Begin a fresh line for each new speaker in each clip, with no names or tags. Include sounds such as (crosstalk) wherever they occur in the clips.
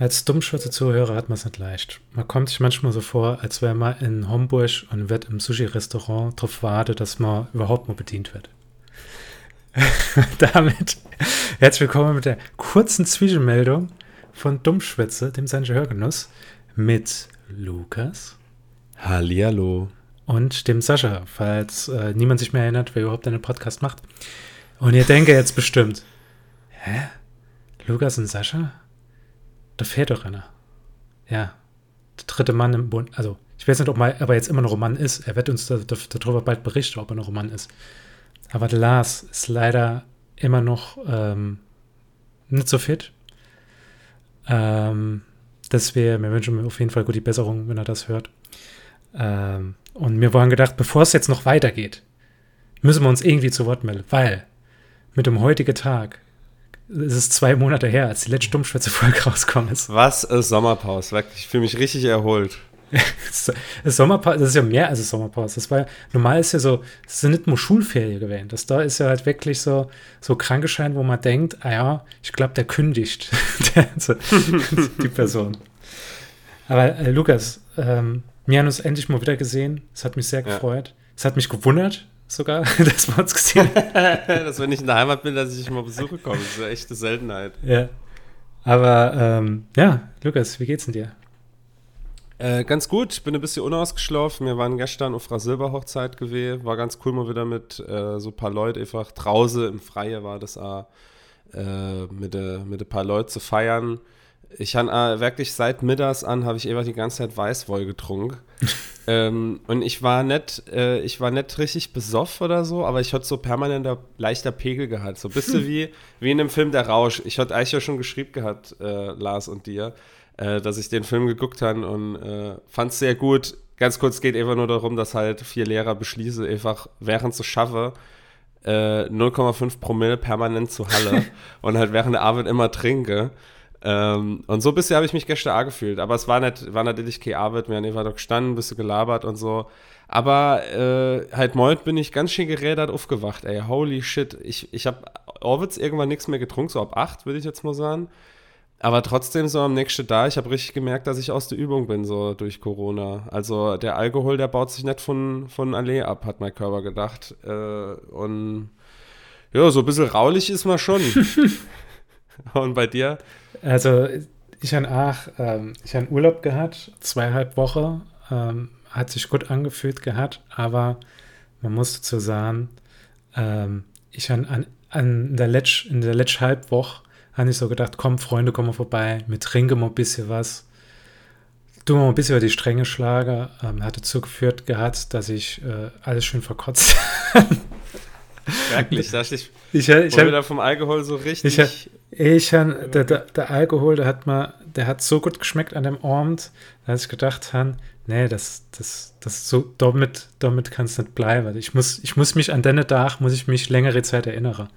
Als Dummschürze-Zuhörer hat man es nicht leicht. Man kommt sich manchmal so vor, als wäre man in Homburg und wird im Sushi-Restaurant darauf warten, dass man überhaupt mal bedient wird. (laughs) Damit herzlich willkommen mit der kurzen Zwischenmeldung von Dummschwätze, dem Sanche Hörgenuss, mit Lukas.
Hallihallo.
Und dem Sascha, falls äh, niemand sich mehr erinnert, wer überhaupt einen Podcast macht. Und ihr denkt jetzt bestimmt, hä? Lukas und Sascha? Doch einer. Ja. Der dritte Mann im Bund. Also, ich weiß nicht, ob, mal, ob er jetzt immer noch ein Mann ist. Er wird uns darüber bald berichten, ob er noch ein Mann ist. Aber der Lars ist leider immer noch ähm, nicht so fit. Ähm, dass wir, wir wünschen mir auf jeden Fall gute Besserung, wenn er das hört. Ähm, und wir waren gedacht, bevor es jetzt noch weitergeht, müssen wir uns irgendwie zu Wort melden, weil mit dem heutigen Tag es ist zwei Monate her, als die letzte Dummschwätze-Folge (laughs) rausgekommen ist.
Was ist Sommerpause? Wirklich, ich fühle mich richtig erholt. (laughs)
Sommerpause, das ist ja mehr als Sommerpause. Das war, normal ist ja so, es sind nicht nur Schulferien gewesen. Das da ist ja halt wirklich so, so Krankeschein, wo man denkt, ah ja, ich glaube, der kündigt. (laughs) die Person. Aber äh, Lukas, ähm, wir haben uns endlich mal wieder gesehen. Es hat mich sehr gefreut. Ja. Es hat mich gewundert, sogar, (laughs) dass wir uns gesehen
haben. (laughs) dass wenn ich in der Heimat bin, dass ich dich mal besuche komme. Das ist eine echte Seltenheit.
Ja. Aber ähm, ja, Lukas, wie geht's denn dir?
Äh, ganz gut, ich bin ein bisschen unausgeschlafen. Wir waren gestern auf einer Silberhochzeit gewesen. War ganz cool mal wieder mit äh, so ein paar Leuten einfach draußen im Freie war das auch, äh, mit ein mit paar Leuten zu feiern. Ich habe äh, wirklich seit mittags an, habe ich einfach die ganze Zeit Weißwoll getrunken. (laughs) ähm, und ich war nicht, äh, ich war nicht richtig besoffen oder so, aber ich hatte so permanenter leichter Pegel gehabt. So ein bisschen (laughs) wie, wie in dem Film Der Rausch. Ich hatte eigentlich ja schon geschrieben gehabt, äh, Lars und dir, äh, dass ich den Film geguckt habe und äh, fand es sehr gut. Ganz kurz geht einfach nur darum, dass halt vier Lehrer beschließen, einfach während sie schaffe, 0,5 äh, Promille permanent zu Halle (laughs) und halt während der Arbeit immer trinke. Ähm, und so ein bisschen habe ich mich gestern auch gefühlt. Aber es war, nicht, war natürlich keine Arbeit. Wir haben einfach noch gestanden, ein bisschen gelabert und so. Aber äh, halt morgen bin ich ganz schön gerädert aufgewacht, ey. Holy shit. Ich, ich habe Orwitz irgendwann nichts mehr getrunken, so ab 8, würde ich jetzt mal sagen. Aber trotzdem so am nächsten da, ich habe richtig gemerkt, dass ich aus der Übung bin, so durch Corona. Also der Alkohol, der baut sich nicht von, von Allee ab, hat mein Körper gedacht. Äh, und ja, so ein bisschen raulich ist man schon. (laughs) (laughs) und bei dir?
Also ich habe auch, ähm, ich habe Urlaub gehabt, zweieinhalb Wochen, ähm, hat sich gut angefühlt gehabt, aber man muss dazu sagen, ähm, ich habe an, an der Letsch, in der letzten Halbwoche habe ich so gedacht, komm Freunde, komm mal vorbei, wir trinken mal ein bisschen was. Du mal ein bisschen über die Stränge schlage, ähm, hat dazu geführt gehabt, dass ich äh, alles schön verkotzt (laughs)
Wirklich, dass ich, ich, ich, ich wieder vom Alkohol so richtig
ich, ich han, der, der, der, Alkohol, der hat mal, der hat so gut geschmeckt an dem Abend, dass ich gedacht habe, nee, das, das, das so, damit, damit kann es nicht bleiben. Ich muss, ich muss mich an deine Tag, muss ich mich längere Zeit erinnern.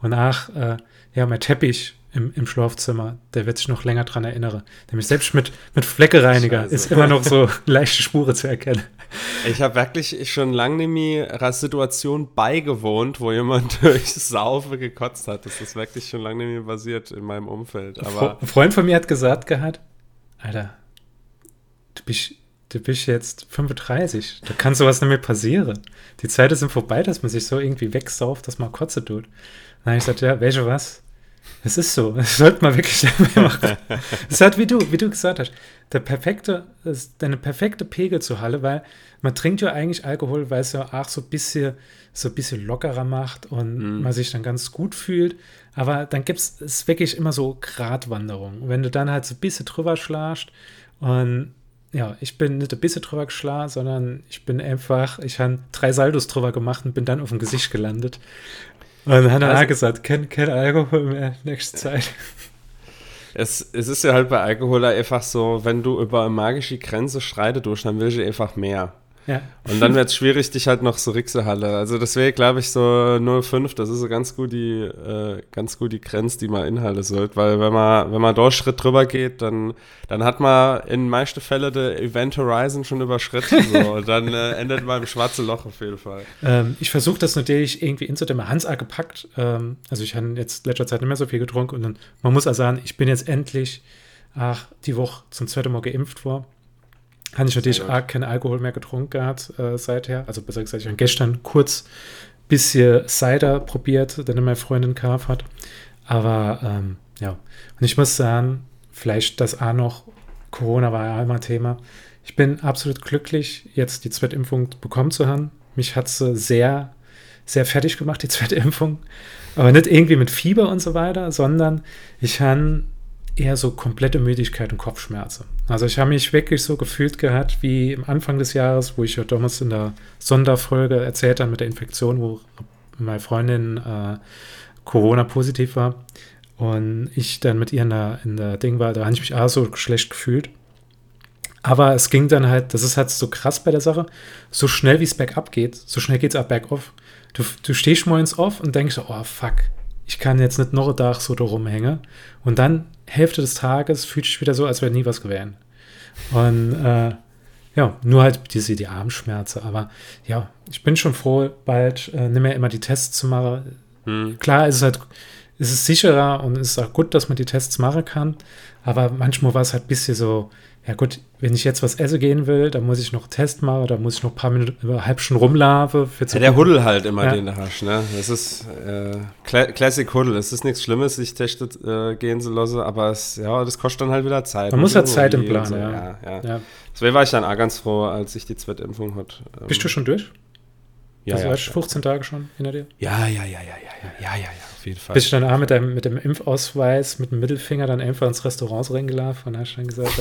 Und ach, äh, ja, mein Teppich im, im Schlafzimmer, der wird sich noch länger dran erinnern. Nämlich selbst mit, mit Fleckereiniger Scheiße. ist immer noch so (laughs) leichte Spure zu erkennen.
Ich habe wirklich schon lange nicht mehr einer Situation beigewohnt, wo jemand (laughs) durch Saufe gekotzt hat. Das ist wirklich schon lange nicht mehr passiert in meinem Umfeld. Aber
Ein Freund von mir hat gesagt gehabt, Alter, du bist, du bist jetzt 35, da kann sowas nicht mehr passieren. Die Zeiten sind vorbei, dass man sich so irgendwie wegsauft, dass man Kotze tut. Dann habe ich gesagt, ja, welche was? Es ist so. Das sollte man wirklich (laughs) machen. Es ist halt, wie du, wie du gesagt hast, der perfekte, deine perfekte Pegel zu Halle, weil man trinkt ja eigentlich Alkohol, weil es ja auch so ein bisschen, so ein bisschen lockerer macht und mm. man sich dann ganz gut fühlt. Aber dann gibt es wirklich immer so Gratwanderung. Wenn du dann halt so ein bisschen drüber schlägst und ja, ich bin nicht ein bisschen drüber geschlagen, sondern ich bin einfach, ich habe drei Saldos drüber gemacht und bin dann auf dem Gesicht gelandet. Und dann hat er also, gesagt, kein, kein Alkohol mehr nächste Zeit.
Es, es ist ja halt bei Alkohol einfach so, wenn du über eine magische Grenze schreitet durch, dann willst du einfach mehr. Ja. Und dann wird es schwierig, dich halt noch so Rixehalle. Also das wäre, glaube ich, so 0,5, das ist so ganz gut die, äh, ganz gut die Grenze, die man inhalten sollte. Weil wenn man, wenn man da Schritt drüber geht, dann, dann hat man in meisten Fällen der Event Horizon schon überschritten. So. (laughs) Und dann äh, endet man im schwarzen Loch auf jeden Fall.
Ähm, ich versuche das natürlich irgendwie in so dem Hans gepackt. Ähm, also ich habe jetzt letzter Zeit nicht mehr so viel getrunken und dann, man muss also sagen, ich bin jetzt endlich ach, die Woche zum zweiten Mal geimpft war. Habe ich natürlich auch keinen Alkohol mehr getrunken gehabt äh, seither. Also besser gesagt, ich habe gestern kurz ein bisschen Cider probiert, den meine Freundin gekauft hat. Aber ähm, ja, und ich muss sagen, vielleicht das auch noch, Corona war ja immer Thema. Ich bin absolut glücklich, jetzt die Zweitimpfung bekommen zu haben. Mich hat sie sehr, sehr fertig gemacht, die (laughs) zweite Impfung. Aber nicht irgendwie mit Fieber und so weiter, sondern ich habe eher so komplette Müdigkeit und Kopfschmerzen. Also ich habe mich wirklich so gefühlt gehabt wie am Anfang des Jahres, wo ich ja damals in der Sonderfolge erzählt habe mit der Infektion, wo meine Freundin äh, Corona positiv war und ich dann mit ihr in der, in der Ding war, da habe ich mich auch so schlecht gefühlt. Aber es ging dann halt, das ist halt so krass bei der Sache, so schnell wie es bergab geht, so schnell geht es auch bergauf. Du, du stehst morgens auf und denkst, oh fuck, ich kann jetzt nicht noch einen Tag so da rumhängen. Und dann, Hälfte des Tages, fühlt sich wieder so, als wäre nie was gewesen. Und äh, ja, nur halt diese die Armschmerzen. Aber ja, ich bin schon froh, bald äh, nicht mehr immer die Tests zu machen. Hm. Klar ist es halt, ist es sicherer und es ist auch gut, dass man die Tests machen kann. Aber manchmal war es halt ein bisschen so, ja gut, wenn ich jetzt was essen gehen will, dann muss ich noch einen Test machen, dann muss ich noch ein paar Minuten, über halb schon rumlaufen.
Ja, der Huddel halt immer, ja. den du hast, ne? Das ist äh, Classic Huddel. Es ist nichts Schlimmes, sich testet äh, gehen zu lassen, aber es, ja, das kostet dann halt wieder Zeit.
Man muss halt Zeit im Plan, so. ja.
ja. ja. Deswegen war ich dann auch ganz froh, als ich die zweite Impfung hatte.
Ähm, Bist du schon durch? Ja, also ja, 15 Tage schon hinter dir?
Ja, ja, ja, ja, ja, ja, ja, ja. ja auf jeden Fall.
Bist du dann auch mit dem, mit dem Impfausweis, mit dem Mittelfinger dann einfach ins Restaurant reingelaufen und hast dann gesagt,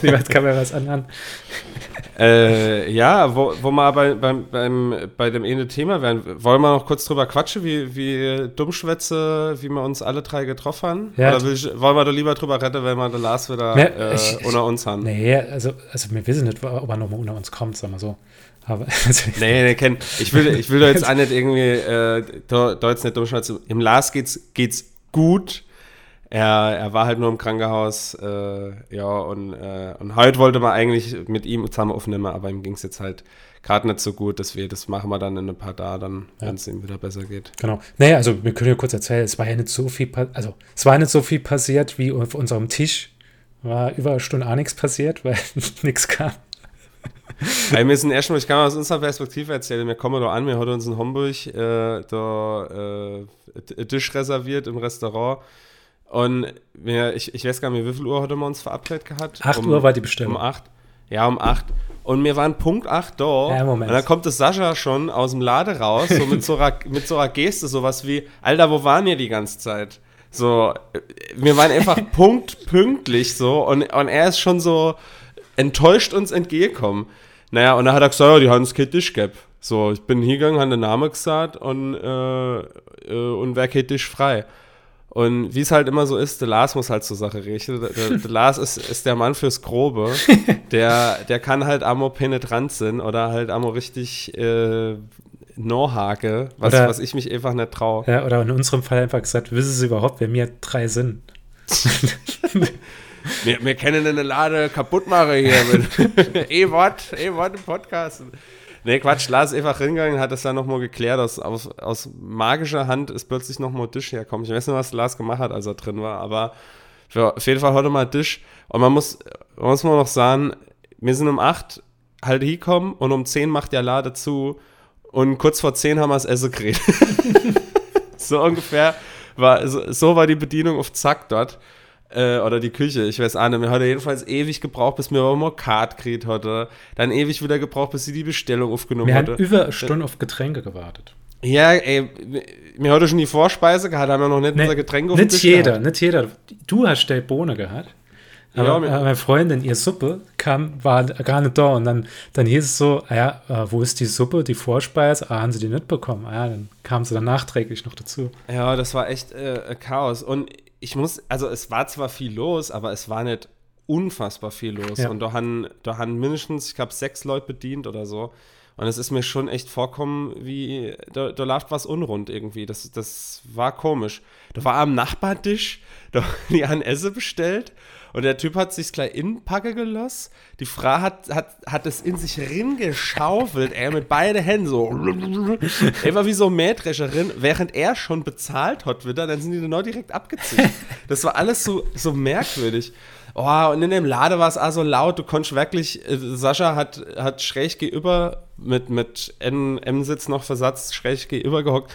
Wie (laughs) weit kann man was anhören?
äh, ja, wo, wo wir aber beim, beim, bei dem Ende Thema wären, wollen wir noch kurz drüber quatschen, wie, wie Dummschwätze, wie wir uns alle drei getroffen haben? Ja. Oder ich, wollen wir da lieber drüber retten, wenn wir den Lars wieder ja, äh, ich, unter uns haben?
Nee, also, also wir wissen nicht, ob er nochmal unter uns kommt, sagen wir so.
Aber, (laughs) also nee, nee, kenn, ich will, ich will da jetzt auch nicht irgendwie, äh, da, da jetzt nicht Dummschwätze. Im Lars geht's, geht's gut er, er war halt nur im Krankenhaus, äh, ja, und, äh, und heute wollte man eigentlich mit ihm zusammen aufnehmen, aber ihm ging es jetzt halt gerade nicht so gut, dass wir das machen wir dann in ein paar Tagen, dann, ja. wenn es ihm wieder besser geht.
Genau. Naja, also wir können ja kurz erzählen, es war ja nicht so viel, also es war nicht so viel passiert wie auf unserem Tisch. War über eine Stunde auch nichts passiert, weil (laughs) nichts kam.
Wir müssen erstmal, ich kann aus unserer Perspektive erzählen, wir kommen da an, wir haben uns in Homburg äh, da äh, Tisch reserviert im Restaurant und wir, ich, ich weiß gar nicht, wie viel Uhr hatten wir uns verabredet gehabt?
8 um, Uhr war die Bestellung.
Um 8. Ja, um 8. Und wir waren Punkt 8 da. Ja, Moment. Und dann kommt das Sascha schon aus dem Lade raus, so mit so einer, (laughs) mit so einer Geste, sowas wie, Alter, wo waren ihr die ganze Zeit? So, wir waren einfach (laughs) punktpünktlich so und, und er ist schon so enttäuscht uns entgegengekommen. Naja, und dann hat er gesagt, ja, die haben es kein Tisch gehabt. So, ich bin hingegangen, habe den Namen gesagt und, äh, äh, und wer kein Tisch frei. Und wie es halt immer so ist, der Lars muss halt zur Sache richten. Der, der, der Lars ist, ist der Mann fürs Grobe. (laughs) Der, der kann halt Amo penetrant sein oder halt Amo richtig äh, No-Hake, was, was ich mich einfach nicht traue.
Ja, oder in unserem Fall einfach gesagt, wissen Sie überhaupt, wer mir drei sind? (laughs)
wir, wir kennen eine Lade kaputt machen hier mit (laughs) E-Wort, E-Wort im Podcast. Nee, Quatsch, Lars ist einfach hingegangen, hat das dann nochmal geklärt. Aus, aus, aus magischer Hand ist plötzlich nochmal Tisch herkommen. Ich weiß nicht, was Lars gemacht hat, als er drin war, aber für, auf jeden Fall heute mal Tisch. Und man muss, man muss mal noch sagen, wir sind um 8 halt hingekommen und um 10 macht der Lade zu und kurz vor 10 haben wir das Essen gekriegt. (laughs) so ungefähr war, so, so war die Bedienung auf Zack dort. Äh, oder die Küche, ich weiß auch nicht. Wir haben jedenfalls ewig gebraucht, bis wir mal Card gekriegt hatte. Dann ewig wieder gebraucht, bis sie die Bestellung aufgenommen hatte.
Wir haben über eine Stunde auf Getränke gewartet.
Ja, ey, wir hatten schon die Vorspeise gehabt, haben wir noch nicht nee, unser Getränk
auf Nicht jeder, gehabt. nicht jeder. Du hast der Bohne gehabt. Aber, ja, meine Freundin, ihr Suppe kam, war gar nicht da. Und dann, dann hieß es so, ah ja, äh, wo ist die Suppe, die Vorspeise? Ah, haben sie die nicht bekommen? Ah, ja, dann kam sie dann nachträglich noch dazu.
Ja, das war echt äh, Chaos. Und ich muss, also es war zwar viel los, aber es war nicht unfassbar viel los. Ja. Und da haben, da haben mindestens, ich glaube, sechs Leute bedient oder so. Und es ist mir schon echt vorkommen, wie, da, da läuft was unrund irgendwie. Das, das war komisch. Da war am Nachbartisch, (laughs) da die haben Esse bestellt und der Typ hat sich gleich in Packe gelassen. Die Frau hat, hat, hat es in sich ringeschaufelt, ey, mit beiden Händen so. (laughs) Einfach wie so Mähdrescherin, während er schon bezahlt hat wieder, dann sind die dann direkt abgezogen. Das war alles so, so merkwürdig. Oh, und in dem Lade war es auch so laut, du konntest wirklich, äh, Sascha hat, hat schräg gegenüber, mit, mit M-Sitz noch Versatz, schräg gegenüber gehockt.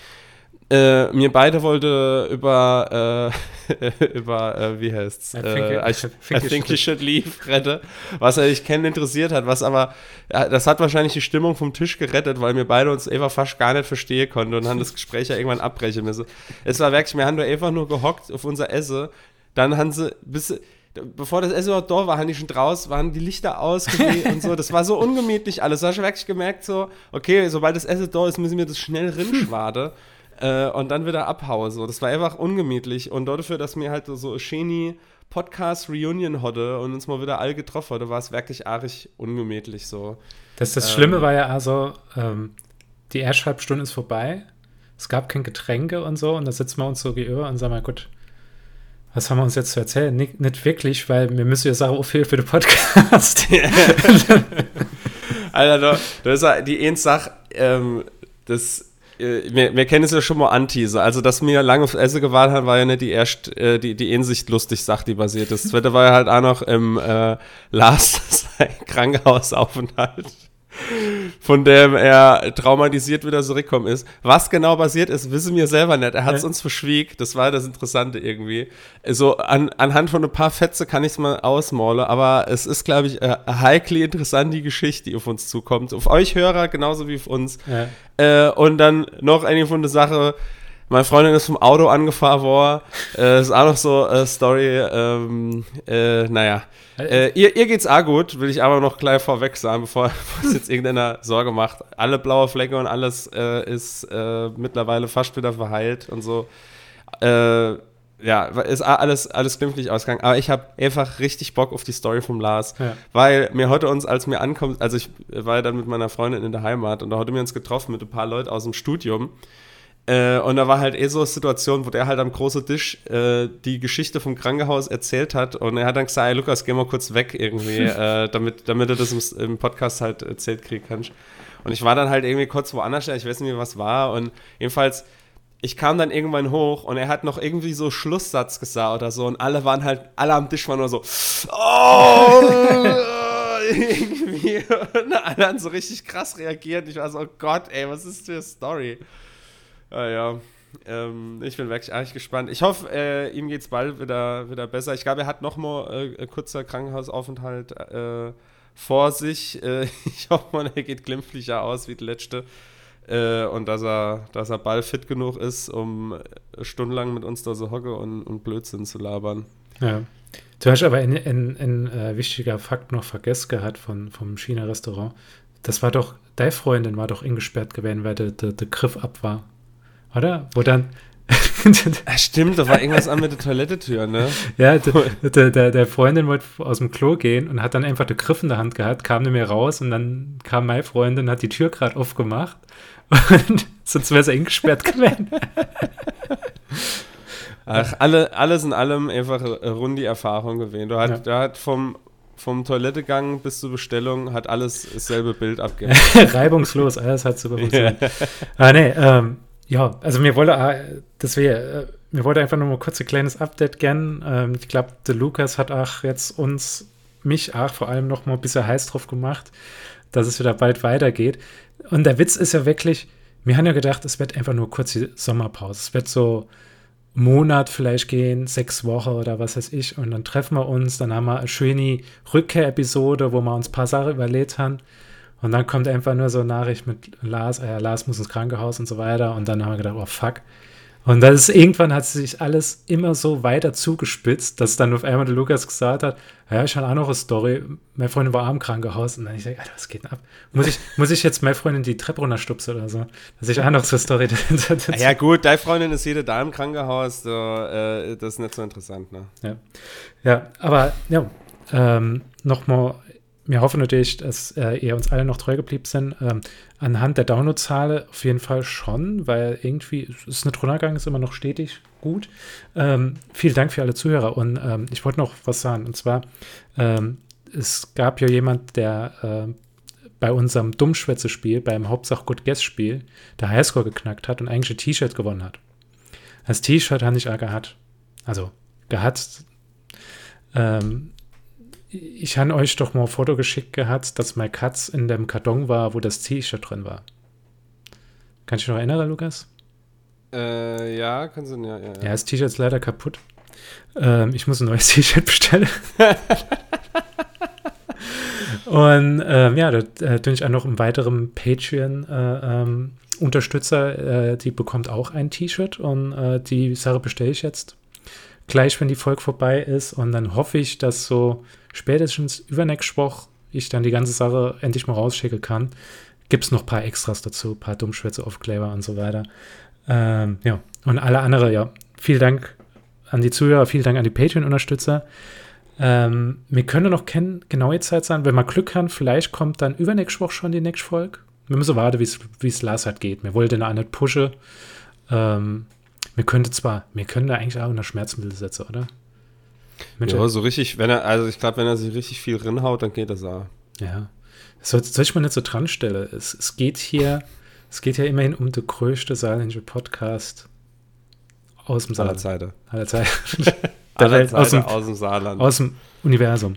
Äh, mir beide wollte über, äh, (laughs) über äh, wie heißt's?
I think,
Äh, I, I think you should leave rette, was er ich kennen interessiert hat, was aber, das hat wahrscheinlich die Stimmung vom Tisch gerettet, weil wir beide uns einfach fast gar nicht verstehen konnten und haben das Gespräch ja irgendwann abbrechen müssen. Es war wirklich, wir haben da einfach nur gehockt auf unser Esse, dann haben sie, bis, bevor das Essen überhaupt da war, haben die schon draus, waren die Lichter aus (laughs) und so. Das war so ungemütlich alles. Da hast du wirklich gemerkt, so, okay, sobald das Essen da ist, müssen wir das schnell (laughs) rinschwade äh, und dann wieder abhauen. So. Das war einfach ungemütlich. Und dafür, dass mir halt so Sheni Podcast Reunion hatte und uns mal wieder alle getroffen hatte, war es wirklich arg ungemütlich so.
Das, das
Ähm.
Schlimme war ja also, ähm, die erste halbe Stunde ist vorbei. Es gab kein Getränke und so. Und da sitzen wir uns so gegenüber und sagen mal, gut, was haben wir uns jetzt zu erzählen? Nicht, nicht wirklich, weil wir müssen ja sagen, oh, viel für den Podcast. (laughs)
Alter, da ist ja die eine Sache, ähm, das, äh, wir, wir kennen es ja schon mal anteaser. Also, dass wir lange auf Essen gewartet haben, war ja nicht die erst, äh, die, die Einsicht lustig Sache, die basiert ist. Das zweite war ja halt auch noch im äh, Last (laughs) Krankenhausaufenthalt. Von dem er traumatisiert wieder zurückgekommen ist. Was genau passiert ist, wissen wir selber nicht. Er hat es uns verschwiegt. Das war das Interessante irgendwie. So an, anhand von ein paar Fetze kann ich es mal ausmalen, aber es ist, glaube ich, äh, heikli interessant, die Geschichte, die auf uns zukommt. Auf euch Hörer genauso wie auf uns.
ja.
Äh, und dann noch eine von der Sache. Meine Freundin ist vom Auto angefahren worden. Äh, ist auch noch so eine Story. Ähm, äh, naja. Äh, ihr, ihr geht's auch gut, will ich aber noch gleich vorweg sagen, (laughs) bevor, es jetzt irgendeiner Sorge macht. Alle blaue Flecke und alles äh, ist äh, mittlerweile fast wieder verheilt und so. Äh, ja, ist alles, alles glimpflich ausgegangen. Aber ich habe einfach richtig Bock auf die Story vom Lars.
Ja.
Weil mir heute uns, als mir ankommt, also ich war ja dann mit meiner Freundin in der Heimat und da heute wir uns getroffen mit ein paar Leuten aus dem Studium. Äh, und da war halt eh so eine Situation, wo der halt am großen Tisch äh, die Geschichte vom Krankenhaus erzählt hat und er hat dann gesagt, hey Lukas, geh mal kurz weg irgendwie, (laughs) äh, damit, damit du das im, im Podcast halt erzählt kriegen kannst. Und ich war dann halt irgendwie kurz woanders, ich weiß nicht mehr, was war und jedenfalls ich kam dann irgendwann hoch und er hat noch irgendwie so Schlusssatz gesagt oder so und alle waren halt, alle am Tisch waren nur so, oh, (laughs) irgendwie. Und alle haben so richtig krass reagiert. Ich war so, oh Gott, ey, was ist für eine Story? Ah, ja, ähm, ich bin wirklich eigentlich gespannt. Ich hoffe, äh, ihm geht's bald wieder, wieder besser. Ich glaube, er hat noch mal äh, kurzer Krankenhausaufenthalt äh, vor sich. Äh, (laughs) ich hoffe mal, er geht glimpflicher aus wie die letzte. Äh, und dass er, dass er bald fit genug ist, um äh, stundenlang mit uns da so hocke und, und Blödsinn zu labern.
Ja. Du hast aber ein, ein, ein äh, wichtiger Fakt noch vergessen gehabt von, vom China-Restaurant. Das war doch, deine Freundin war doch eingesperrt gewesen, weil der, der, der Griff ab war. Oder? Wo dann.
Ja, (laughs) stimmt, da war irgendwas an mit der Toilettetür, ne? (laughs)
ja, der, der, der, Freundin wollte aus dem Klo gehen und hat dann einfach den Griff in der Hand gehabt, kam nicht mehr raus und dann kam meine Freundin, hat die Tür gerade aufgemacht und (laughs) sonst wäre sie eingesperrt gewesen.
Ach, alle, alles in allem einfach eine runde Erfahrung gewesen. Du hat,
Ja.
hat vom, vom Toilettegang bis zur Bestellung hat alles dasselbe Bild abgegeben.
Reibungslos, alles hat super funktioniert. Ah, nee, ähm, ja, also mir wollte, äh, das wäre, äh, mir wollte einfach nur mal kurz ein kleines Update gern. Ähm, ich glaube, der Lukas hat auch jetzt uns, mich auch vor allem noch mal ein bisschen heiß drauf gemacht, dass es wieder bald weitergeht. Und der Witz ist ja wirklich, wir haben ja gedacht, es wird einfach nur kurz die Sommerpause. Es wird so einen Monat vielleicht gehen, sechs Wochen oder was weiß ich. Und dann treffen wir uns, dann haben wir eine schöne Rückkehr-Episode, wo wir uns ein paar Sachen überlegt haben. Und dann kommt einfach nur so eine Nachricht mit Lars, äh, Lars muss ins Krankenhaus und so weiter. Und dann haben wir gedacht, oh fuck. Und das ist, irgendwann hat sich alles immer so weiter zugespitzt, dass dann auf einmal der Lukas gesagt hat, ja, ich habe auch noch eine Story. Meine Freundin war im Krankenhaus. Und dann ich sage, Alter, was geht denn ab? Muss ich, muss ich jetzt meine Freundin die Treppe runterstupsen oder so? Dass ich auch noch so eine Story (laughs) dazu
Ah ja, gut, deine Freundin ist jede da im Krankenhaus, so, äh, das ist nicht so interessant, ne?
Ja, ja aber ja, ähm, nochmal wir hoffen natürlich, dass äh, ihr uns alle noch treu geblieben sind. Ähm, anhand der Downloadzahlen auf jeden Fall schon, weil irgendwie ist runtergegangen, ist immer noch stetig gut. Ähm, vielen Dank für alle Zuhörer. Und ähm, ich wollte noch was sagen. Und zwar, ähm, es gab ja jemand, der äh, bei unserem Dummschwätze-Spiel, beim Hauptsache Good Guess-Spiel, der Highscore geknackt hat und eigentlich ein T-Shirt gewonnen hat. Das T-Shirt habe ich auch gehabt. Also, gehabt. Ähm, ich habe euch doch mal ein Foto geschickt gehabt, dass mein Katz in dem Karton war, wo das T-Shirt drin war. Kannst du dich noch erinnern, Lukas?
Äh, ja, kannst du, ja, ja.
Ja, das T-Shirt ist leider kaputt. Ähm, ich muss ein neues (laughs) T-Shirt bestellen. (laughs) Und ähm, ja, da äh, tue ich auch noch einen weiteren Patreon-Unterstützer, äh, ähm, äh, die bekommt auch ein T-Shirt und äh, die Sache bestelle ich jetzt gleich, wenn die Folge vorbei ist. Und dann hoffe ich, dass so spätestens übernächste Woche ich dann die ganze Sache endlich mal rausschicken kann. Gibt es noch ein paar Extras dazu, ein paar Dummschwätze, Aufkleber und so weiter. Ähm, ja, und alle anderen, ja, vielen Dank an die Zuhörer, vielen Dank an die Patreon-Unterstützer. Ähm, wir können noch keine genaue Zeit sagen. Wenn wir Glück haben, vielleicht kommt dann übernächste Woche schon die nächste Folge. Wir müssen warten, wie es Lars halt geht. Wir wollten auch nicht pushen. Ähm, wir könnten zwar, wir können da eigentlich auch unter Schmerzmittel setzen, oder?
Mensch, ja, so richtig, wenn er, also ich glaube, wenn er sich richtig viel rinhaut, dann geht das auch.
Ja. Soll, soll ich mal nicht so dran stellen? Es, es geht hier, es geht ja immerhin um den größten saarländische Podcast aus dem
Saarland. Aller Zeiten.
Aller Zeiten. (laughs)
der Welt, aus dem, aus dem Saarland.
Aus dem Universum.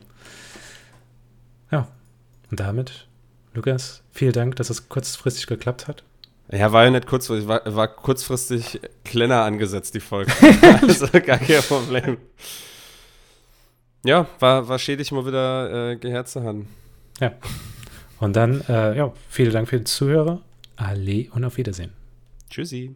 Ja. Und damit, Lukas, vielen Dank, dass es kurzfristig geklappt hat.
Ja, war ja nicht kurzfristig, war, war kurzfristig kleiner angesetzt, die Folge. (laughs) also gar kein Problem. Ja, war, war schädlich mal wieder äh, gehört zu haben.
Ja. Und dann, äh, ja, vielen Dank für die Zuhörer. Alle und auf Wiedersehen.
Tschüssi.